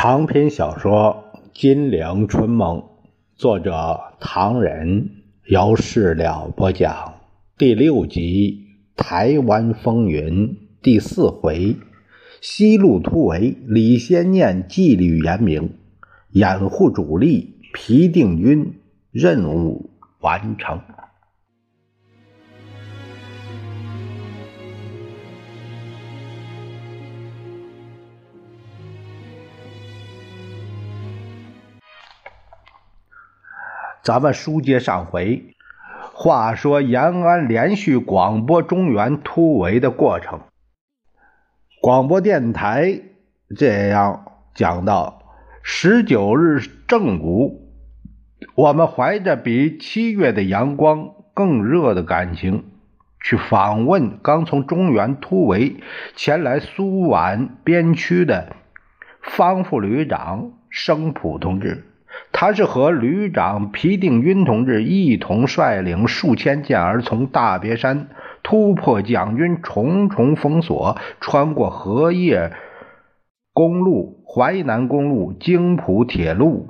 长篇小说《金陵春梦》，作者唐人，由事了播讲，第六集《台湾风云》第四回，西路突围，李先念纪律严明，掩护主力，皮定均任务完成。咱们书接上回，话说延安连续广播中原突围的过程。广播电台这样讲到：十九日正午，我们怀着比七月的阳光更热的感情，去访问刚从中原突围前来苏皖边区的方副旅长生普同志。他是和旅长皮定均同志一同率领数千健儿从大别山突破蒋军重重封锁，穿过荷叶公路、淮南公路、京浦铁路，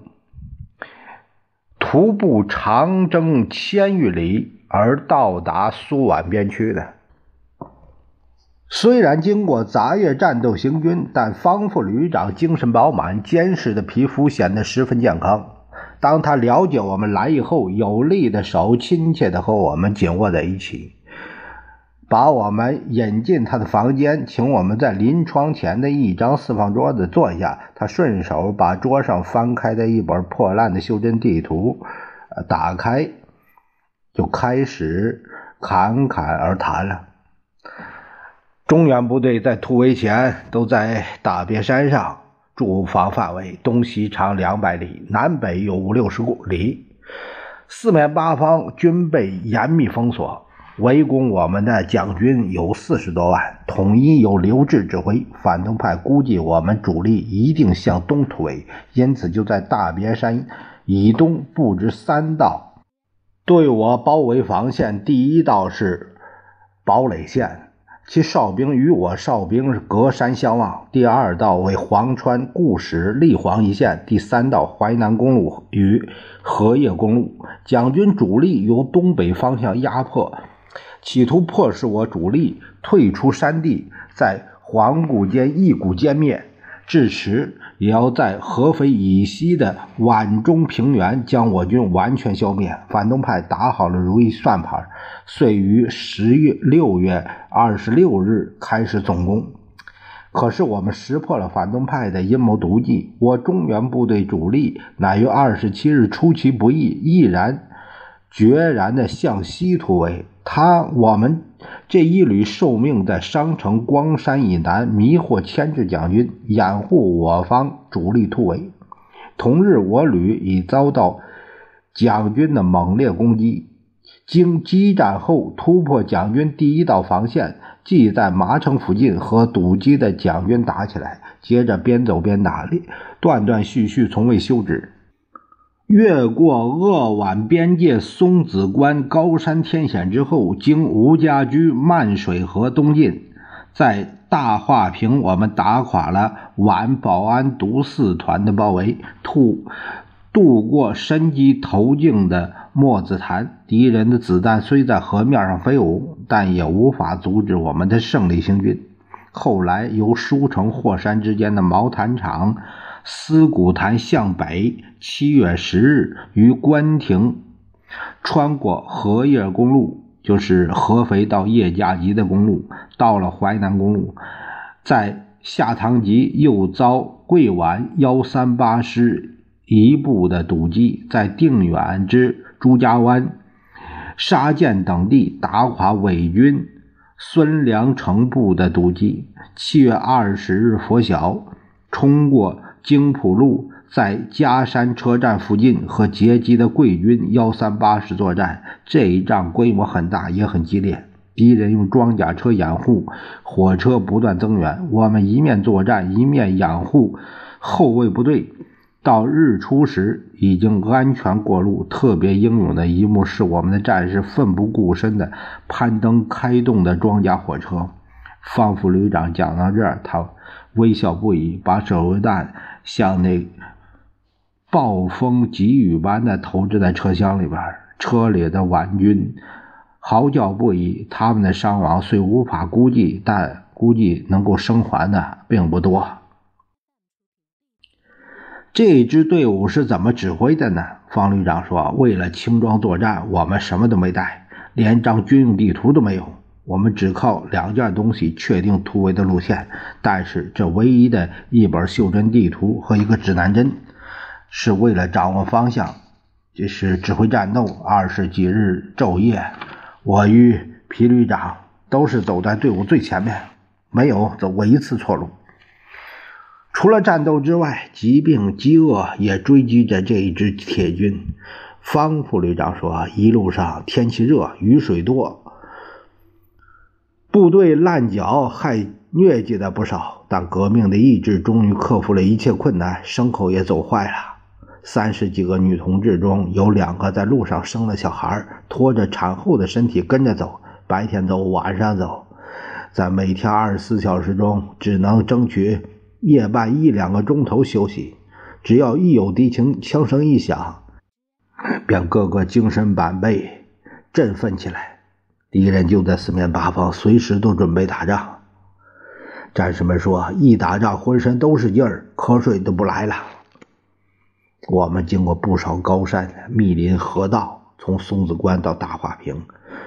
徒步长征千余里而到达苏皖边区的。虽然经过杂月战斗行军，但方副旅长精神饱满，坚实的皮肤显得十分健康。当他了解我们来以后，有力的手亲切地和我们紧握在一起，把我们引进他的房间，请我们在临窗前的一张四方桌子坐下。他顺手把桌上翻开的一本破烂的袖珍地图打开，就开始侃侃而谈了。中原部队在突围前都在大别山上驻防范围，东西长两百里，南北有五六十公里，四面八方均被严密封锁。围攻我们的蒋军有四十多万，统一由刘峙指挥。反动派估计我们主力一定向东突围，因此就在大别山以东布置三道对我包围防线。第一道是堡垒线。其哨兵与我哨兵隔山相望。第二道为潢川、固始、立黄一线。第三道淮南公路与荷叶公路。蒋军主力由东北方向压迫，企图迫使我主力退出山地，在黄谷间一股歼灭。至此，也要在合肥以西的皖中平原将我军完全消灭。反动派打好了如意算盘，遂于十月六月二十六日开始总攻。可是我们识破了反动派的阴谋毒计，我中原部队主力乃于二十七日出其不意，毅然决然地向西突围。他我们。这一旅受命在商城光山以南迷惑牵制蒋军，掩护我方主力突围。同日，我旅已遭到蒋军的猛烈攻击。经激战后，突破蒋军第一道防线，即在麻城附近和堵击的蒋军打起来，接着边走边打，断断续续，从未休止。越过鄂皖边界松子关高山天险之后，经吴家居、漫水河东进，在大化坪，我们打垮了皖保安独四团的包围，渡渡过深基头径的墨子潭。敌人的子弹虽在河面上飞舞，但也无法阻止我们的胜利行军。后来由舒城、霍山之间的毛坦厂。思古潭向北，七月十日于关亭穿过荷叶公路，就是合肥到叶家集的公路，到了淮南公路，在下塘集又遭桂皖幺三八师一部的堵击，在定远之朱家湾、沙涧等地打垮伪军孙良诚部的堵击。七月二十日拂晓，冲过。京浦路在嘉山车站附近和截击的桂军幺三八师作战，这一仗规模很大，也很激烈。敌人用装甲车掩护，火车不断增援，我们一面作战，一面掩护后卫部队。到日出时，已经安全过路。特别英勇的一幕是，我们的战士奋不顾身地攀登开动的装甲火车。方副旅长讲到这儿，他微笑不已，把手榴弹。像那暴风急雨般的投掷在车厢里边。车里的顽军嚎叫不已，他们的伤亡虽无法估计，但估计能够生还的并不多。这支队伍是怎么指挥的呢？方旅长说：“为了轻装作战，我们什么都没带，连张军用地图都没有。我们只靠两件东西确定突围的路线。但是这唯一的一本袖珍地图和一个指南针，是为了掌握方向。这是指挥战斗。二十几日昼夜，我与皮旅长都是走在队伍最前面，没有走过一次错路。”除了战斗之外，疾病、饥饿也追击着这一支铁军。方副旅长说：“一路上天气热，雨水多，部队烂脚害疟疾的不少。但革命的意志终于克服了一切困难，牲口也走坏了。三十几个女同志中有两个在路上生了小孩，拖着产后的身体跟着走，白天走，晚上走，在每天二十四小时中只能争取。”夜半一两个钟头休息，只要一有敌情枪声一响，便个个精神百倍，振奋起来。敌人就在四面八方，随时都准备打仗。战士们说，一打仗浑身都是劲儿，瞌睡都不来了。我们经过不少高山、密林、河道，从松子关到大化坪，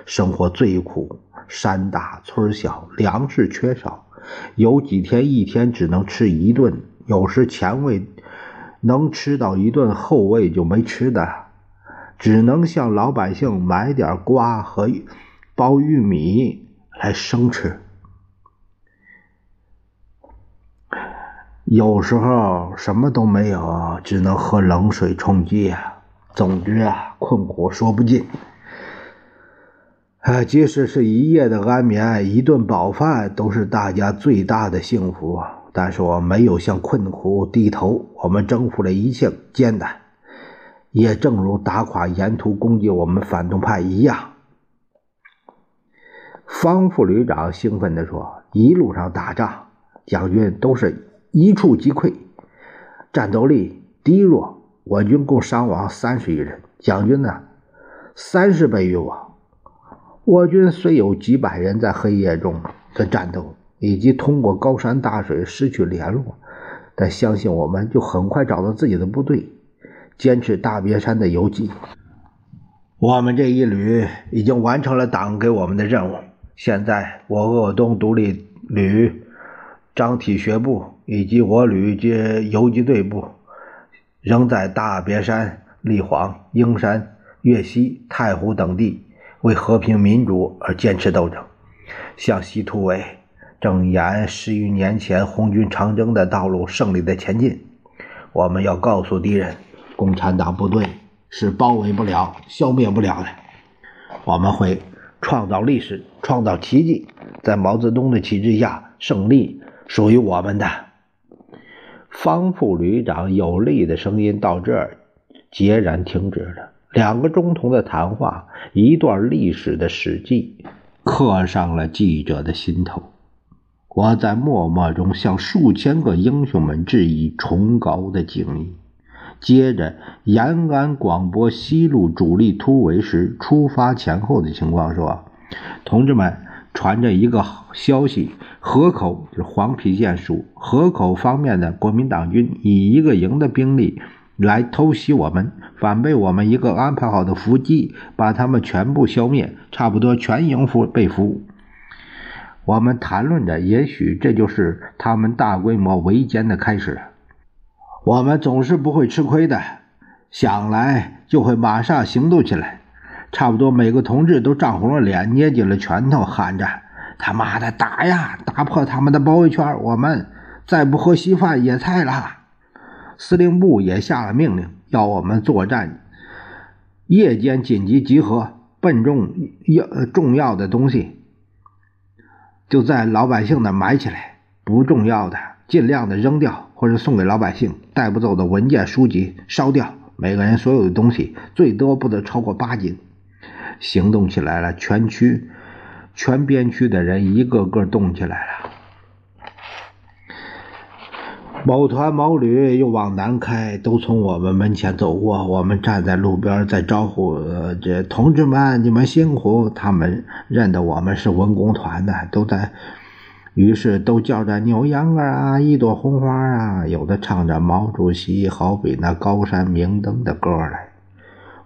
生活最苦，山大村小，粮食缺少。有几天一天只能吃一顿，有时前卫能吃到一顿，后卫就没吃的，只能向老百姓买点瓜和包玉米来生吃。有时候什么都没有，只能喝冷水充饥啊。总之啊，困苦说不尽。啊，即使是一夜的安眠，一顿饱饭，都是大家最大的幸福。但是我没有向困苦低头，我们征服了一切艰难，也正如打垮沿途攻击我们反动派一样。方副旅长兴奋地说：“一路上打仗，蒋军都是一触即溃，战斗力低弱。我军共伤亡三十余人，蒋军呢，三十倍于我。”我军虽有几百人在黑夜中的战斗，以及通过高山大水失去联络，但相信我们就很快找到自己的部队，坚持大别山的游击。我们这一旅已经完成了党给我们的任务。现在，我鄂东独立旅张体学部以及我旅及游击队部，仍在大别山、立煌、英山、岳西、太湖等地。为和平民主而坚持斗争，向西突围，正沿十余年前红军长征的道路胜利的前进。我们要告诉敌人，共产党部队是包围不了、消灭不了的。我们会创造历史，创造奇迹，在毛泽东的旗帜下，胜利属于我们的。方副旅长有力的声音到这儿截然停止了。两个钟头的谈话，一段历史的史记，刻上了记者的心头。我在默默中向数千个英雄们致以崇高的敬意。接着，延安广播西路主力突围时出发前后的情况说：“同志们，传着一个消息，河口就是黄陂县属河口方面的国民党军以一个营的兵力。”来偷袭我们，反被我们一个安排好的伏击，把他们全部消灭，差不多全营俘被俘。我们谈论着，也许这就是他们大规模围歼的开始。我们总是不会吃亏的，想来就会马上行动起来。差不多每个同志都涨红了脸，捏紧了拳头，喊着：“他妈的，打呀！打破他们的包围圈！我们再不喝稀饭野菜了。”司令部也下了命令，要我们作战，夜间紧急集合，笨重要重要的东西就在老百姓那埋起来，不重要的尽量的扔掉或者送给老百姓，带不走的文件书籍烧掉，每个人所有的东西最多不得超过八斤。行动起来了，全区全边区的人一个个动起来了。某团某旅又往南开，都从我们门前走过。我们站在路边，在招呼这同志们：“你们辛苦！”他们认得我们是文工团的，都在，于是都叫着“扭秧歌啊，一朵红花啊”，有的唱着毛主席好比那高山明灯的歌来。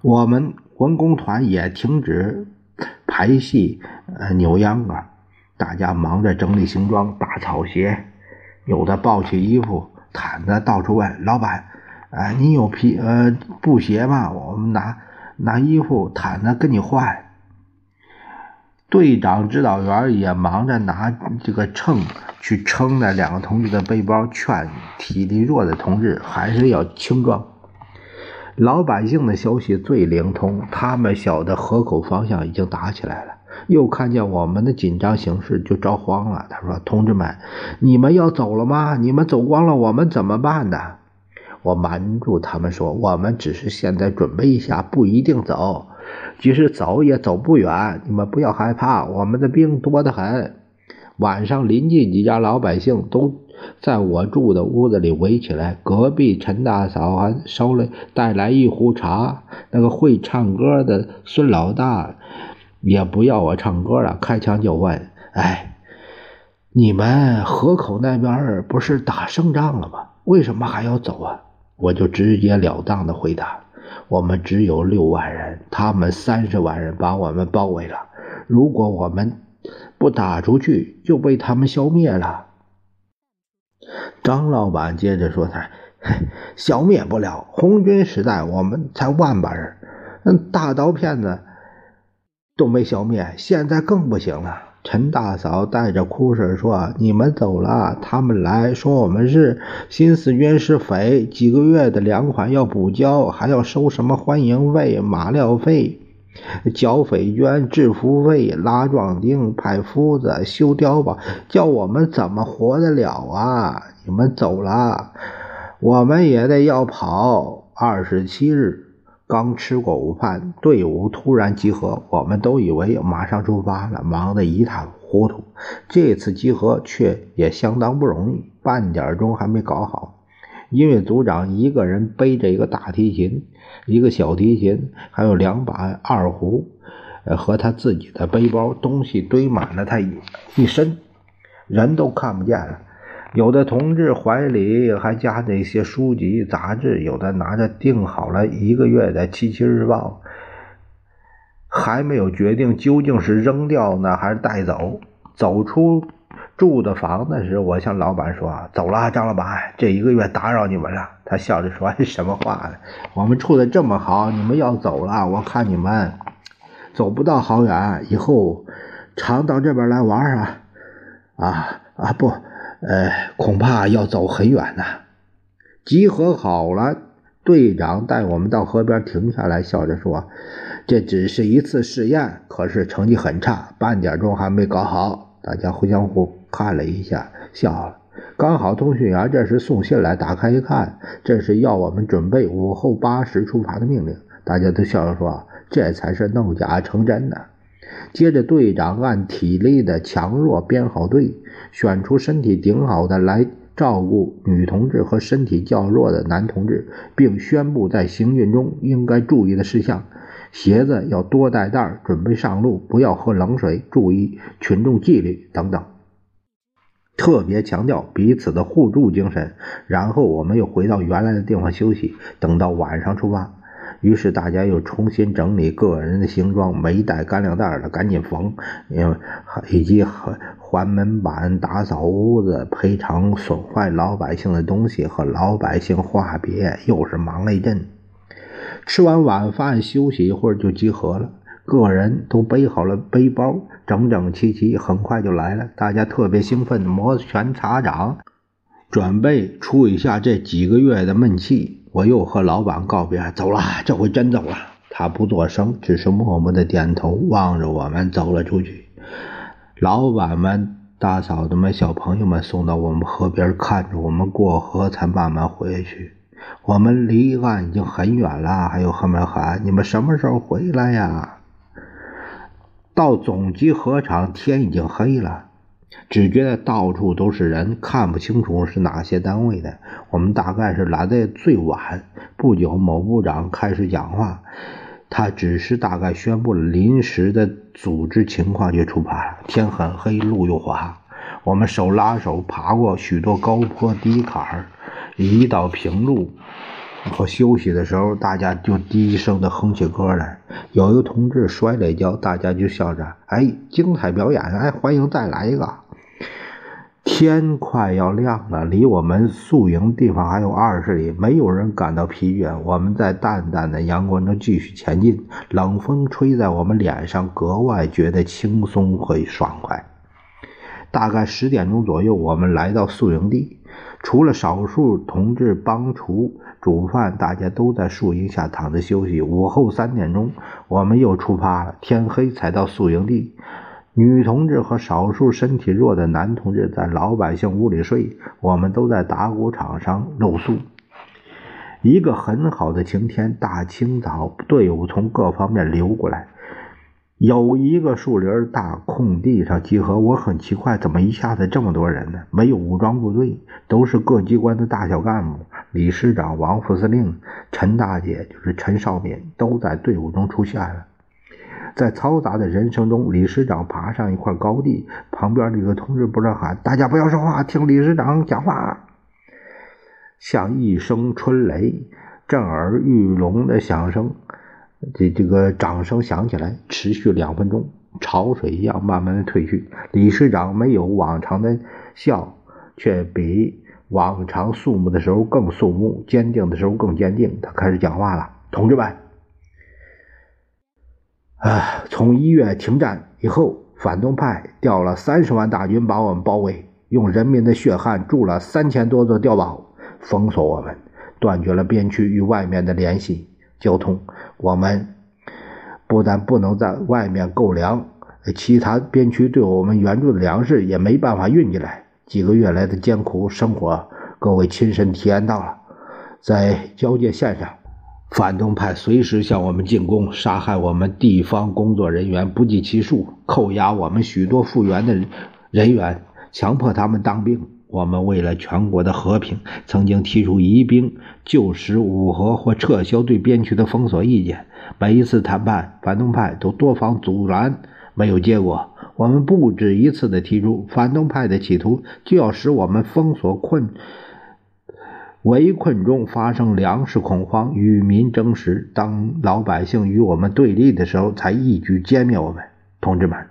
我们文工团也停止排戏，呃，扭秧歌，大家忙着整理行装、打草鞋。有的抱起衣服、毯子，到处问老板：“哎，你有皮呃布鞋吗？我们拿拿衣服、毯子跟你换。”队长、指导员也忙着拿这个秤去称那两个同志的背包，劝体力弱的同志还是要轻装。老百姓的消息最灵通，他们晓得河口方向已经打起来了。又看见我们的紧张形势，就着慌了。他说：“同志们，你们要走了吗？你们走光了，我们怎么办呢？”我瞒住他们说：“我们只是现在准备一下，不一定走。即使走，也走不远。你们不要害怕，我们的兵多得很。”晚上，邻近几家老百姓都在我住的屋子里围起来。隔壁陈大嫂还捎了带来一壶茶。那个会唱歌的孙老大。也不要我唱歌了，开枪就问：“哎，你们河口那边不是打胜仗了吗？为什么还要走啊？”我就直截了当的回答：“我们只有六万人，他们三十万人把我们包围了。如果我们不打出去，就被他们消灭了。”张老板接着说：“他消灭不了，红军时代我们才万把人，那大刀片子。”都没消灭，现在更不行了。陈大嫂带着哭声说：“你们走了，他们来说我们是新四军是匪，几个月的粮款要补交，还要收什么欢迎费、马料费、剿匪捐、制服费、拉壮丁、派夫子、修碉堡，叫我们怎么活得了啊？你们走了，我们也得要跑。二十七日。”刚吃过午饭，队伍突然集合，我们都以为马上出发了，忙得一塌糊涂。这次集合却也相当不容易，半点钟还没搞好。因为组长一个人背着一个大提琴，一个小提琴，还有两把二胡，呃，和他自己的背包，东西堆满了他一一身，人都看不见了。有的同志怀里还夹着一些书籍杂志，有的拿着订好了一个月的《七七日报》，还没有决定究竟是扔掉呢还是带走。走出住的房子时，我向老板说：“走了，张老板，这一个月打扰你们了。”他笑着说：“什么话呢？我们处的这么好，你们要走了，我看你们走不到好远，以后常到这边来玩啊！啊啊不！”呃，恐怕要走很远呢。集合好了，队长带我们到河边停下来，笑着说：“这只是一次试验，可是成绩很差，半点钟还没搞好。”大家互相互看了一下，笑了。刚好通讯员这时送信来，打开一看，这是要我们准备午后八时出发的命令。大家都笑着说：“这才是弄假成真呢。”接着，队长按体力的强弱编好队，选出身体顶好的来照顾女同志和身体较弱的男同志，并宣布在行进中应该注意的事项：鞋子要多带带，准备上路不要喝冷水，注意群众纪律等等。特别强调彼此的互助精神。然后，我们又回到原来的地方休息，等到晚上出发。于是大家又重新整理个人的行装，没带干粮袋的赶紧缝，因为以及还还门板、打扫屋子、赔偿损坏老百姓的东西和老百姓话别，又是忙了一阵。吃完晚饭休息一会儿就集合了，个人都背好了背包，整整齐齐，很快就来了。大家特别兴奋，摩拳擦掌，准备出一下这几个月的闷气。我又和老板告别，走了，这回真走了。他不作声，只是默默的点头，望着我们走了出去。老板们、大嫂子们、小朋友们送到我们河边，看着我们过河，才慢慢回去。我们离岸已经很远了，还有后面喊：“你们什么时候回来呀？”到总集河场，天已经黑了。只觉得到处都是人，看不清楚是哪些单位的。我们大概是来的最晚。不久，某部长开始讲话，他只是大概宣布了临时的组织情况，就出发了。天很黑，路又滑，我们手拉手爬过许多高坡低坎儿一到平路和休息的时候，大家就低声的哼起歌来。有一个同志摔了一跤，大家就笑着：“哎，精彩表演！哎，欢迎再来一个。”天快要亮了，离我们宿营地方还有二十里，没有人感到疲倦。我们在淡淡的阳光中继续前进，冷风吹在我们脸上，格外觉得轻松和爽快。大概十点钟左右，我们来到宿营地，除了少数同志帮厨煮饭，大家都在树荫下躺着休息。午后三点钟，我们又出发了，天黑才到宿营地。女同志和少数身体弱的男同志在老百姓屋里睡，我们都在打谷场上露宿。一个很好的晴天，大清早，队伍从各方面流过来，有一个树林大空地上集合。我很奇怪，怎么一下子这么多人呢？没有武装部队，都是各机关的大小干部。李师长、王副司令、陈大姐，就是陈少敏，都在队伍中出现了。在嘈杂的人声中，李师长爬上一块高地，旁边的一个同志不断喊：“大家不要说话，听李师长讲话。”像一声春雷，震耳欲聋的响声。这这个掌声响起来，持续两分钟，潮水一样慢慢的退去。李师长没有往常的笑，却比往常肃穆的时候更肃穆，坚定的时候更坚定。他开始讲话了：“同志们。”啊！从一月停战以后，反动派调了三十万大军把我们包围，用人民的血汗筑了三千多座碉堡，封锁我们，断绝了边区与外面的联系交通。我们不但不能在外面购粮，其他边区对我们援助的粮食也没办法运进来。几个月来的艰苦生活，各位亲身体验到了，在交界线上。反动派随时向我们进攻，杀害我们地方工作人员不计其数，扣押我们许多复员的人员，强迫他们当兵。我们为了全国的和平，曾经提出移兵、就使五合或撤销对边区的封锁意见。每一次谈判，反动派都多方阻拦，没有结果。我们不止一次的提出，反动派的企图就要使我们封锁困。围困中发生粮食恐慌，与民争食。当老百姓与我们对立的时候，才一举歼灭我们。同志们，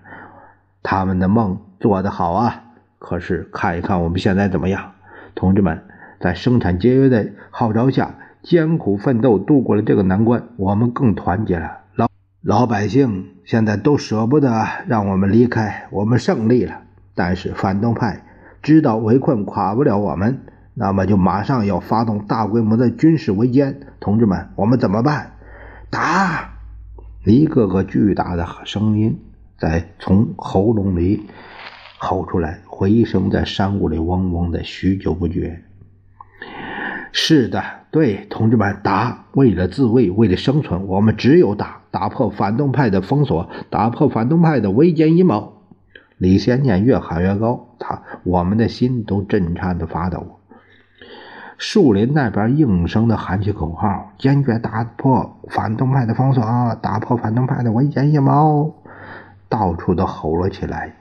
他们的梦做得好啊！可是看一看我们现在怎么样？同志们，在生产节约的号召下，艰苦奋斗度过了这个难关，我们更团结了。老老百姓现在都舍不得让我们离开，我们胜利了。但是反动派知道围困垮不了我们。那么就马上要发动大规模的军事围歼，同志们，我们怎么办？打！一个个巨大的声音在从喉咙里吼出来，回声在山谷里嗡嗡的，许久不绝。是的，对，同志们，打！为了自卫，为了生存，我们只有打，打破反动派的封锁，打破反动派的围歼阴谋。李先念越喊越高，他我们的心都震颤的发抖。树林那边应声的喊起口号，坚决打破反动派的封锁，打破反动派的围歼阴谋。到处都吼了起来，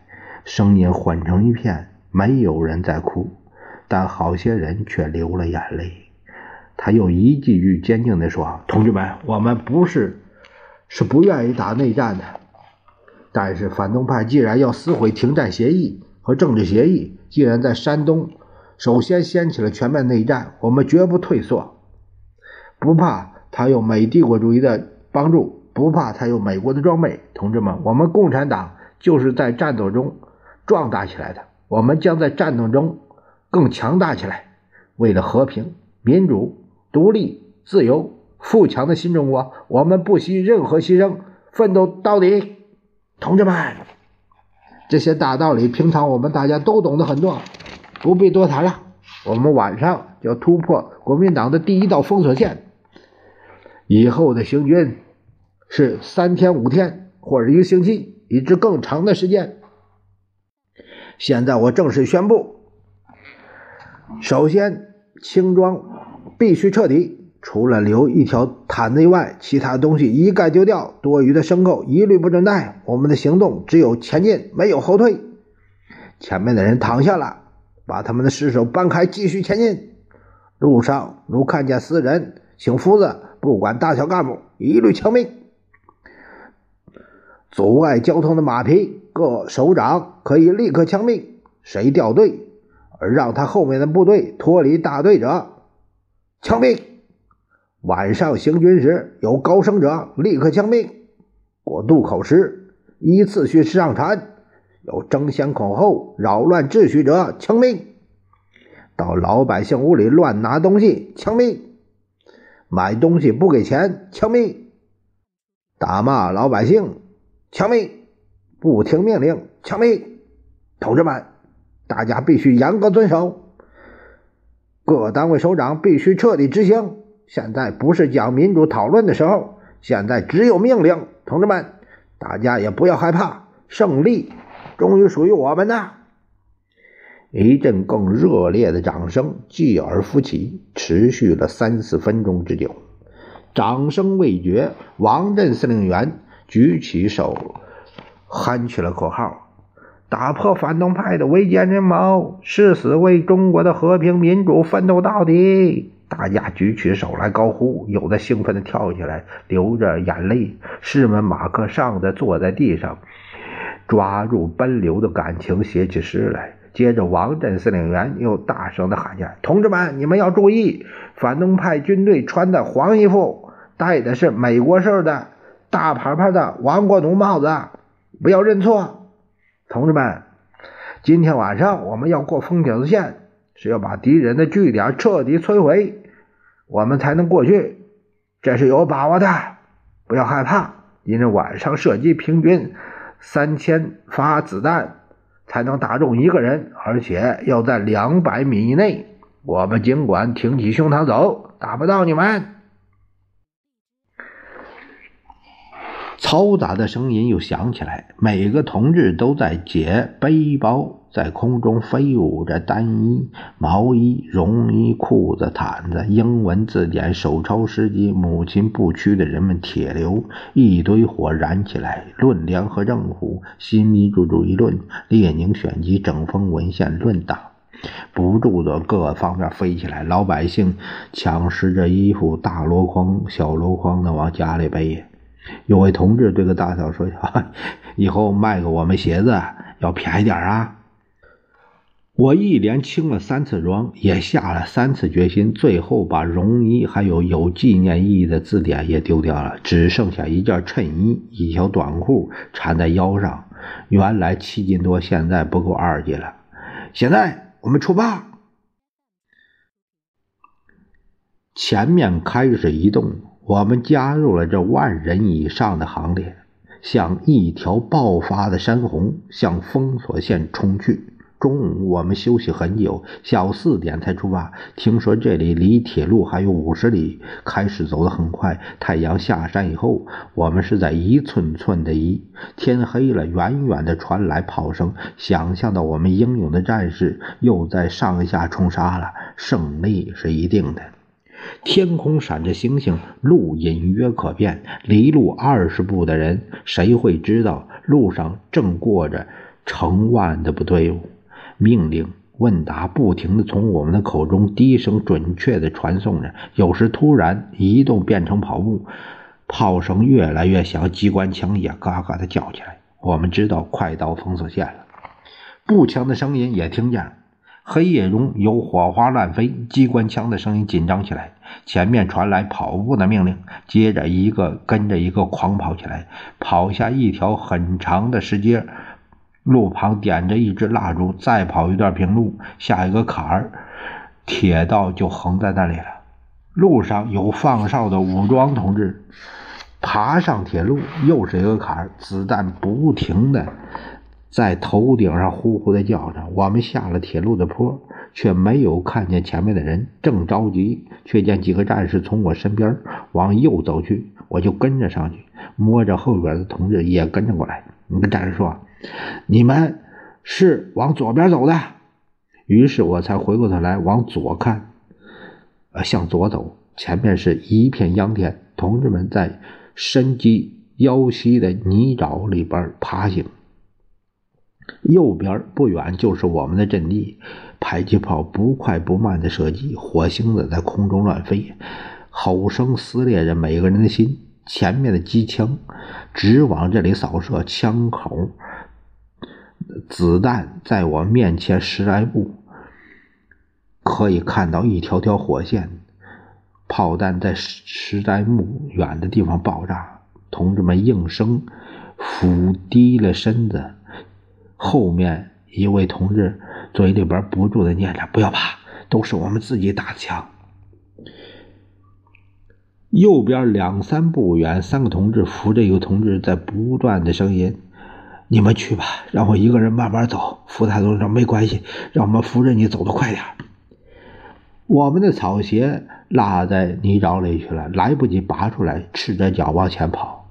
声音混成一片，没有人在哭，但好些人却流了眼泪。他又一句句坚定地说：“同志们，我们不是是不愿意打内战的，但是反动派既然要撕毁停战协议和政治协议，既然在山东。”首先掀起了全面内战，我们绝不退缩，不怕他有美帝国主义的帮助，不怕他有美国的装备。同志们，我们共产党就是在战斗中壮大起来的，我们将在战斗中更强大起来。为了和平、民主、独立、自由、富强的新中国，我们不惜任何牺牲，奋斗到底。同志们，这些大道理，平常我们大家都懂得很多。不必多谈了，我们晚上就要突破国民党的第一道封锁线。以后的行军是三天、五天，或者一个星期，以至更长的时间。现在我正式宣布：首先，轻装必须彻底，除了留一条毯子以外，其他东西一概丢掉。多余的牲口一律不准带。我们的行动只有前进，没有后退。前面的人躺下了，把他们的尸首搬开，继续前进。路上如看见死人，请夫子，不管大小干部，一律枪毙。阻碍交通的马匹，各首长可以立刻枪毙。谁掉队而让他后面的部队脱离大队者，枪毙。晚上行军时有高声者，立刻枪毙。过渡口时依次序上船，有争先恐后扰乱秩序者，枪毙。到老百姓屋里乱拿东西，枪毙。买东西不给钱，枪毙。打骂老百姓。枪毙！不听命令，枪毙！同志们，大家必须严格遵守。各单位首长必须彻底执行。现在不是讲民主讨论的时候，现在只有命令。同志们，大家也不要害怕，胜利终于属于我们的。一阵更热烈的掌声继而浮起，持续了三四分钟之久。掌声未绝，王震司令员。举起手，喊起了口号：“打破反动派的围歼阴谋，誓死为中国的和平民主奋斗到底！”大家举起手来高呼，有的兴奋地跳起来，流着眼泪。士们马克上的坐在地上，抓住奔流的感情写起诗来。接着，王震司令员又大声地喊起来：“同志们，你们要注意，反动派军队穿的黄衣服，戴的是美国式的。”大牌牌的王国奴帽子，不要认错，同志们！今天晚上我们要过封顶子线，是要把敌人的据点彻底摧毁，我们才能过去，这是有把握的。不要害怕，因为晚上射击平均三千发子弹才能打中一个人，而且要在两百米以内。我们尽管挺起胸膛走，打不到你们。嘈杂的声音又响起来，每个同志都在解背包，在空中飞舞着单衣、毛衣、绒衣、裤子、毯子、英文字典、手抄诗集、母亲不屈的人们铁流，一堆火燃起来。论联合政府、新民主主义论、列宁选集、整封文献、论党，不住的各方面飞起来。老百姓抢拾着衣服，大箩筐、小箩筐的往家里背。有位同志对个大嫂说：“ 以后卖给我们鞋子要便宜点啊！”我一连清了三次妆，也下了三次决心，最后把绒衣还有有纪念意义的字典也丢掉了，只剩下一件衬衣、一条短裤缠在腰上。原来七斤多，现在不够二斤了。现在我们出发，前面开始移动。我们加入了这万人以上的行列，像一条爆发的山洪向封锁线冲去。中午我们休息很久，下午四点才出发。听说这里离铁路还有五十里，开始走得很快。太阳下山以后，我们是在一寸寸的移。天黑了，远远的传来炮声，想象到我们英勇的战士又在上下冲杀了，胜利是一定的。天空闪着星星，路隐约可辨。离路二十步的人，谁会知道路上正过着成万的部队？命令、问答不停地从我们的口中低声准确地传送着。有时突然移动变成跑步，炮声越来越响，机关枪也嘎嘎地叫起来。我们知道快到封锁线了，步枪的声音也听见了。黑夜中有火花乱飞，机关枪的声音紧张起来。前面传来跑步的命令，接着一个跟着一个狂跑起来，跑下一条很长的石阶，路旁点着一支蜡烛，再跑一段平路，下一个坎儿，铁道就横在那里了。路上有放哨的武装同志，爬上铁路，又是一个坎儿，子弹不停的。在头顶上呼呼的叫着，我们下了铁路的坡，却没有看见前面的人。正着急，却见几个战士从我身边往右走去，我就跟着上去，摸着后边的同志也跟着过来。你跟战士说：“你们是往左边走的。于是我才回过头来往左看，呃，向左走，前面是一片秧田，同志们在深及腰膝的泥沼里边爬行。右边不远就是我们的阵地，迫击炮不快不慢的射击，火星子在空中乱飞，吼声撕裂着每个人的心。前面的机枪直往这里扫射，枪口子弹在我面前十来步，可以看到一条条火线，炮弹在十十来步远的地方爆炸，同志们应声俯低了身子。后面一位同志嘴里边不住的念着：“不要怕，都是我们自己打的枪。”右边两三步远，三个同志扶着一个同志，在不断的声音：“你们去吧，让我一个人慢慢走。”扶太多说：“没关系，让我们扶着你走得快点。”我们的草鞋落在泥沼里去了，来不及拔出来，赤着脚往前跑。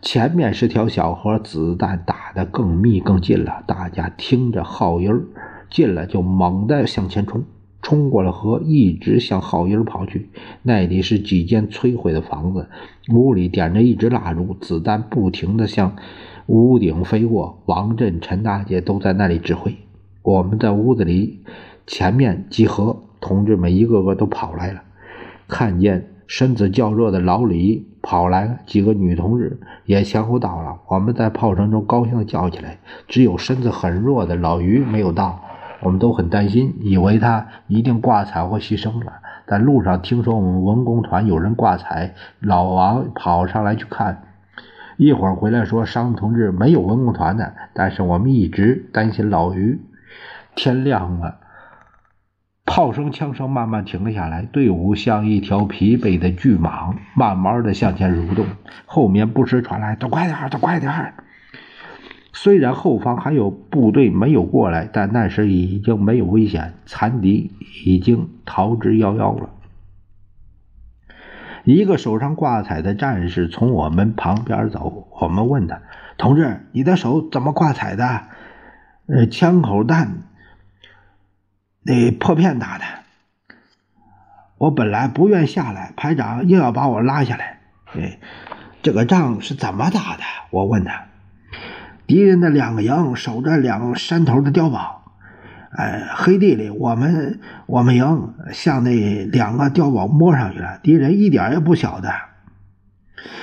前面是条小河，子弹打得更密更近了。大家听着号音儿近了，就猛地向前冲，冲过了河，一直向号音跑去。那里是几间摧毁的房子，屋里点着一支蜡烛，子弹不停地向屋顶飞过。王震、陈大姐都在那里指挥。我们在屋子里前面集合，同志们一个个都跑来了，看见。身子较弱的老李跑来了，几个女同志也前后到了。我们在炮声中高兴地叫起来。只有身子很弱的老于没有到，我们都很担心，以为他一定挂彩或牺牲了。但路上听说我们文工团有人挂彩，老王跑上来去看，一会儿回来说伤同志没有文工团的，但是我们一直担心老于。天亮了。炮声、枪声慢慢停了下来，队伍像一条疲惫的巨蟒，慢慢的向前蠕动。后面不时传来“都快点儿，都快点儿”。虽然后方还有部队没有过来，但那时已经没有危险，残敌已经逃之夭夭了。一个手上挂彩的战士从我们旁边走，我们问他：“同志，你的手怎么挂彩的？”“呃，枪口弹。”那破片打的，我本来不愿下来，排长硬要把我拉下来。哎，这个仗是怎么打的？我问他。敌人的两个营守着两山头的碉堡，哎，黑地里我们我们营向那两个碉堡摸上去了，敌人一点也不晓得。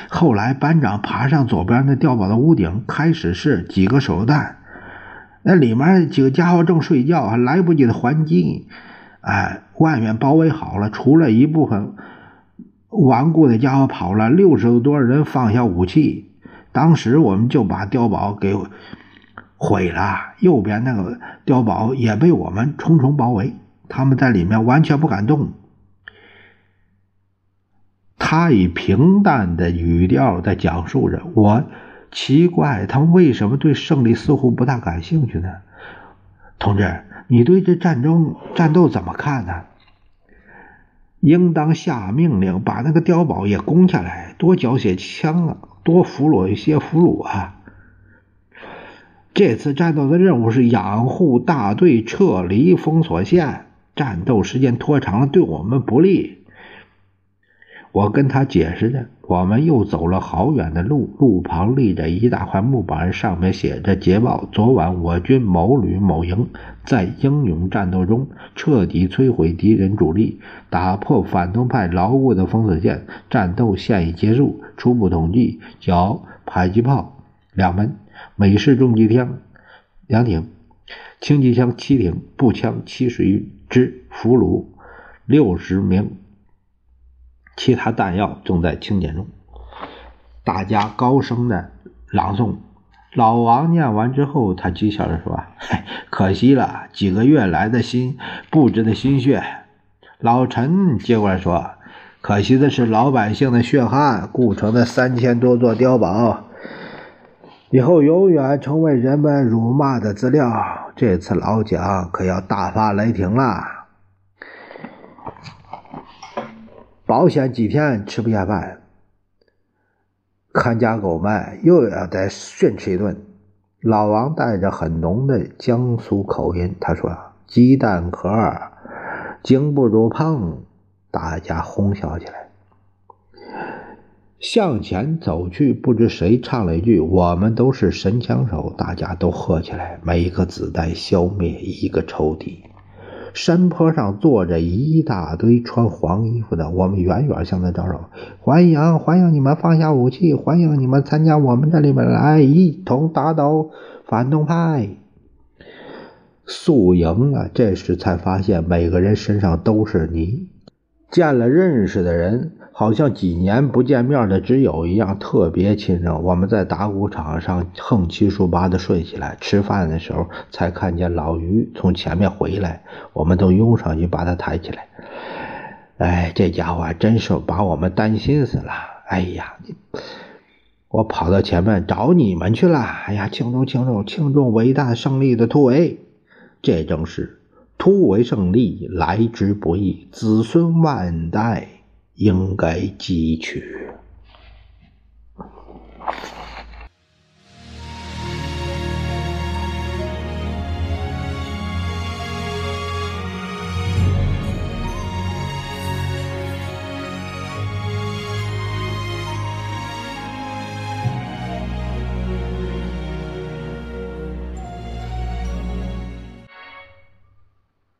后来班长爬上左边那碉堡的屋顶，开始是几个手榴弹。那里面几个家伙正睡觉，还来不及的还击。哎，外面包围好了，除了一部分顽固的家伙跑了，六十多人放下武器。当时我们就把碉堡给毁了，右边那个碉堡也被我们重重包围，他们在里面完全不敢动。他以平淡的语调在讲述着我。奇怪，他们为什么对胜利似乎不大感兴趣呢？同志，你对这战争战斗怎么看呢？应当下命令把那个碉堡也攻下来，多缴些枪啊，多俘虏一些俘虏啊！这次战斗的任务是掩护大队撤离封锁线，战斗时间拖长了对我们不利。我跟他解释着。我们又走了好远的路，路旁立着一大块木板，上面写着捷报：昨晚我军某旅某营在英勇战斗中彻底摧毁敌人主力，打破反动派牢固的封锁线，战斗现已结束。初步统计，缴迫击炮两门，美式重机枪两挺，轻机枪七挺，步枪七十余支，俘虏六十名。其他弹药正在清点中，大家高声的朗诵。老王念完之后，他讥笑着说：“可惜了，几个月来的心布置的心血。”老陈接过来说：“可惜的是老百姓的血汗构成的三千多座碉堡，以后永远成为人们辱骂的资料。这次老蒋可要大发雷霆了。”保险几天吃不下饭，看家狗们又要再训吃一顿。老王带着很浓的江苏口音，他说：“鸡蛋壳经不住碰。”大家哄笑起来。向前走去，不知谁唱了一句：“我们都是神枪手。”大家都喝起来。每颗子弹消灭一个仇敌。山坡上坐着一大堆穿黄衣服的，我们远远向他招手，欢迎欢迎你们放下武器，欢迎你们参加我们这里面来，一同打倒反动派。宿营啊，这时才发现每个人身上都是泥。见了认识的人，好像几年不见面的挚友一样，特别亲热。我们在打谷场上横七竖八的睡起来，吃饭的时候才看见老于从前面回来，我们都拥上去把他抬起来。哎，这家伙真是把我们担心死了。哎呀，我跑到前面找你们去了。哎呀，庆祝庆祝庆祝伟大胜利的突围，这正是。突围胜利来之不易，子孙万代应该汲取。